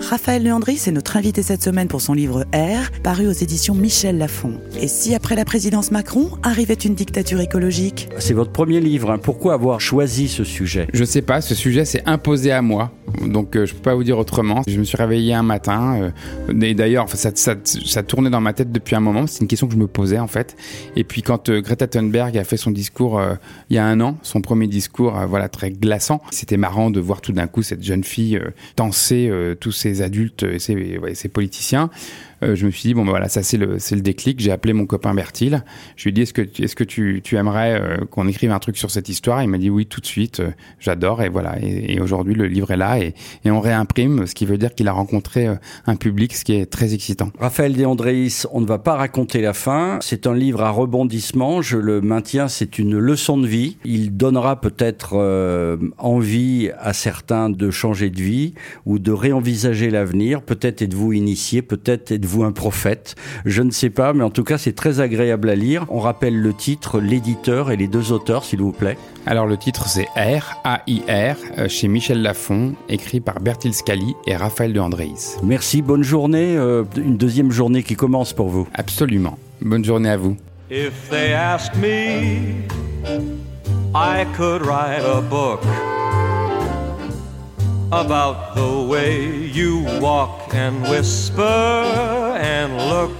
Raphaël Leandri, c'est notre invité cette semaine pour son livre R, paru aux éditions Michel Lafon. Et si après la présidence Macron arrivait une dictature écologique? C'est votre premier livre. hein. Pourquoi avoir choisi ce sujet? Je sais pas, ce sujet s'est imposé à moi, donc euh, je peux pas vous dire autrement. Je me suis réveillé un matin, euh, et d'ailleurs ça, ça, ça tournait dans ma tête depuis un moment, c'est une question que je me posais en fait. Et puis quand euh, Greta Thunberg a fait son discours euh, il y a un an, son premier discours, euh, voilà très glaçant, c'était marrant de voir tout d'un coup cette jeune fille euh, danser euh, tous ces adultes et ces, ces politiciens. Euh, je me suis dit bon ben voilà ça c'est le le déclic. J'ai appelé mon copain Bertil. Je lui ai dit est-ce que est-ce que tu, tu aimerais euh, qu'on écrive un truc sur cette histoire? Il m'a dit oui tout de suite. euh, J'adore et voilà. Et, aujourd'hui le livre est là et, on réimprime, ce qui veut dire qu'il a rencontré un public, ce qui est très excitant. Raphaël De Andréis, on ne va pas raconter la fin. C'est un livre à rebondissement. Je le maintiens. C'est une leçon de vie. Il donnera peut-être envie à certains de changer de vie ou de réenvisager l'avenir. Peut-être êtes-vous initié, peut-être êtes-vous un prophète? Je ne sais pas, mais en tout cas, c'est très agréable à lire. On rappelle le titre, l'éditeur et les deux auteurs, s'il vous plaît. Alors le titre c'est R A I R euh, chez Michel Lafon, écrit par Bertil Scali et Raphaël de Andréis. Merci, bonne journée. euh, une deuxième journée qui commence pour vous. Absolument. Bonne journée à vous. If they ask me, I could write a book about the way you walk and whisper and look.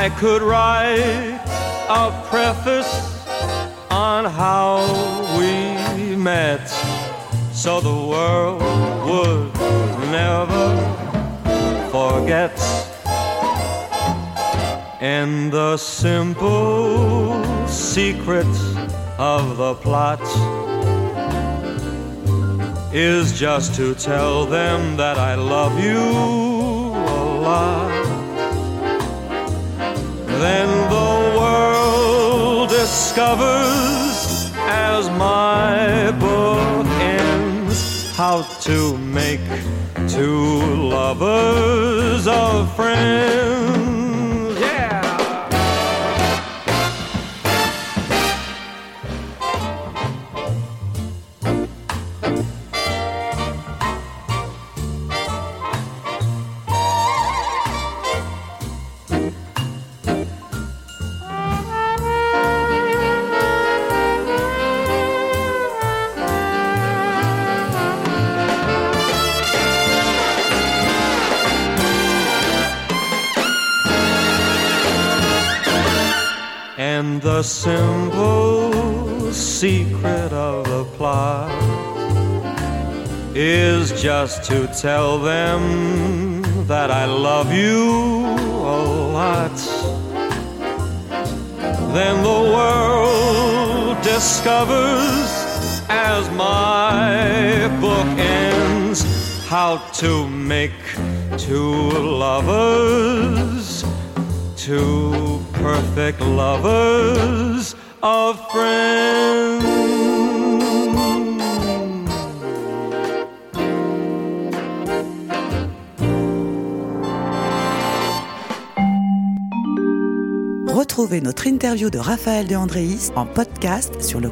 I could write a preface on how we met so the world would never forget. And the simple secret of the plot is just to tell them that I love you a lot. Then the world discovers as my book ends how to make two lovers of friends. The simple secret of the plot is just to tell them that I love you a lot. Then the world discovers as my book ends how to make two lovers two perfect lovers of friends. Retrouvez notre interview de Raphaël de Andréis en podcast sur le.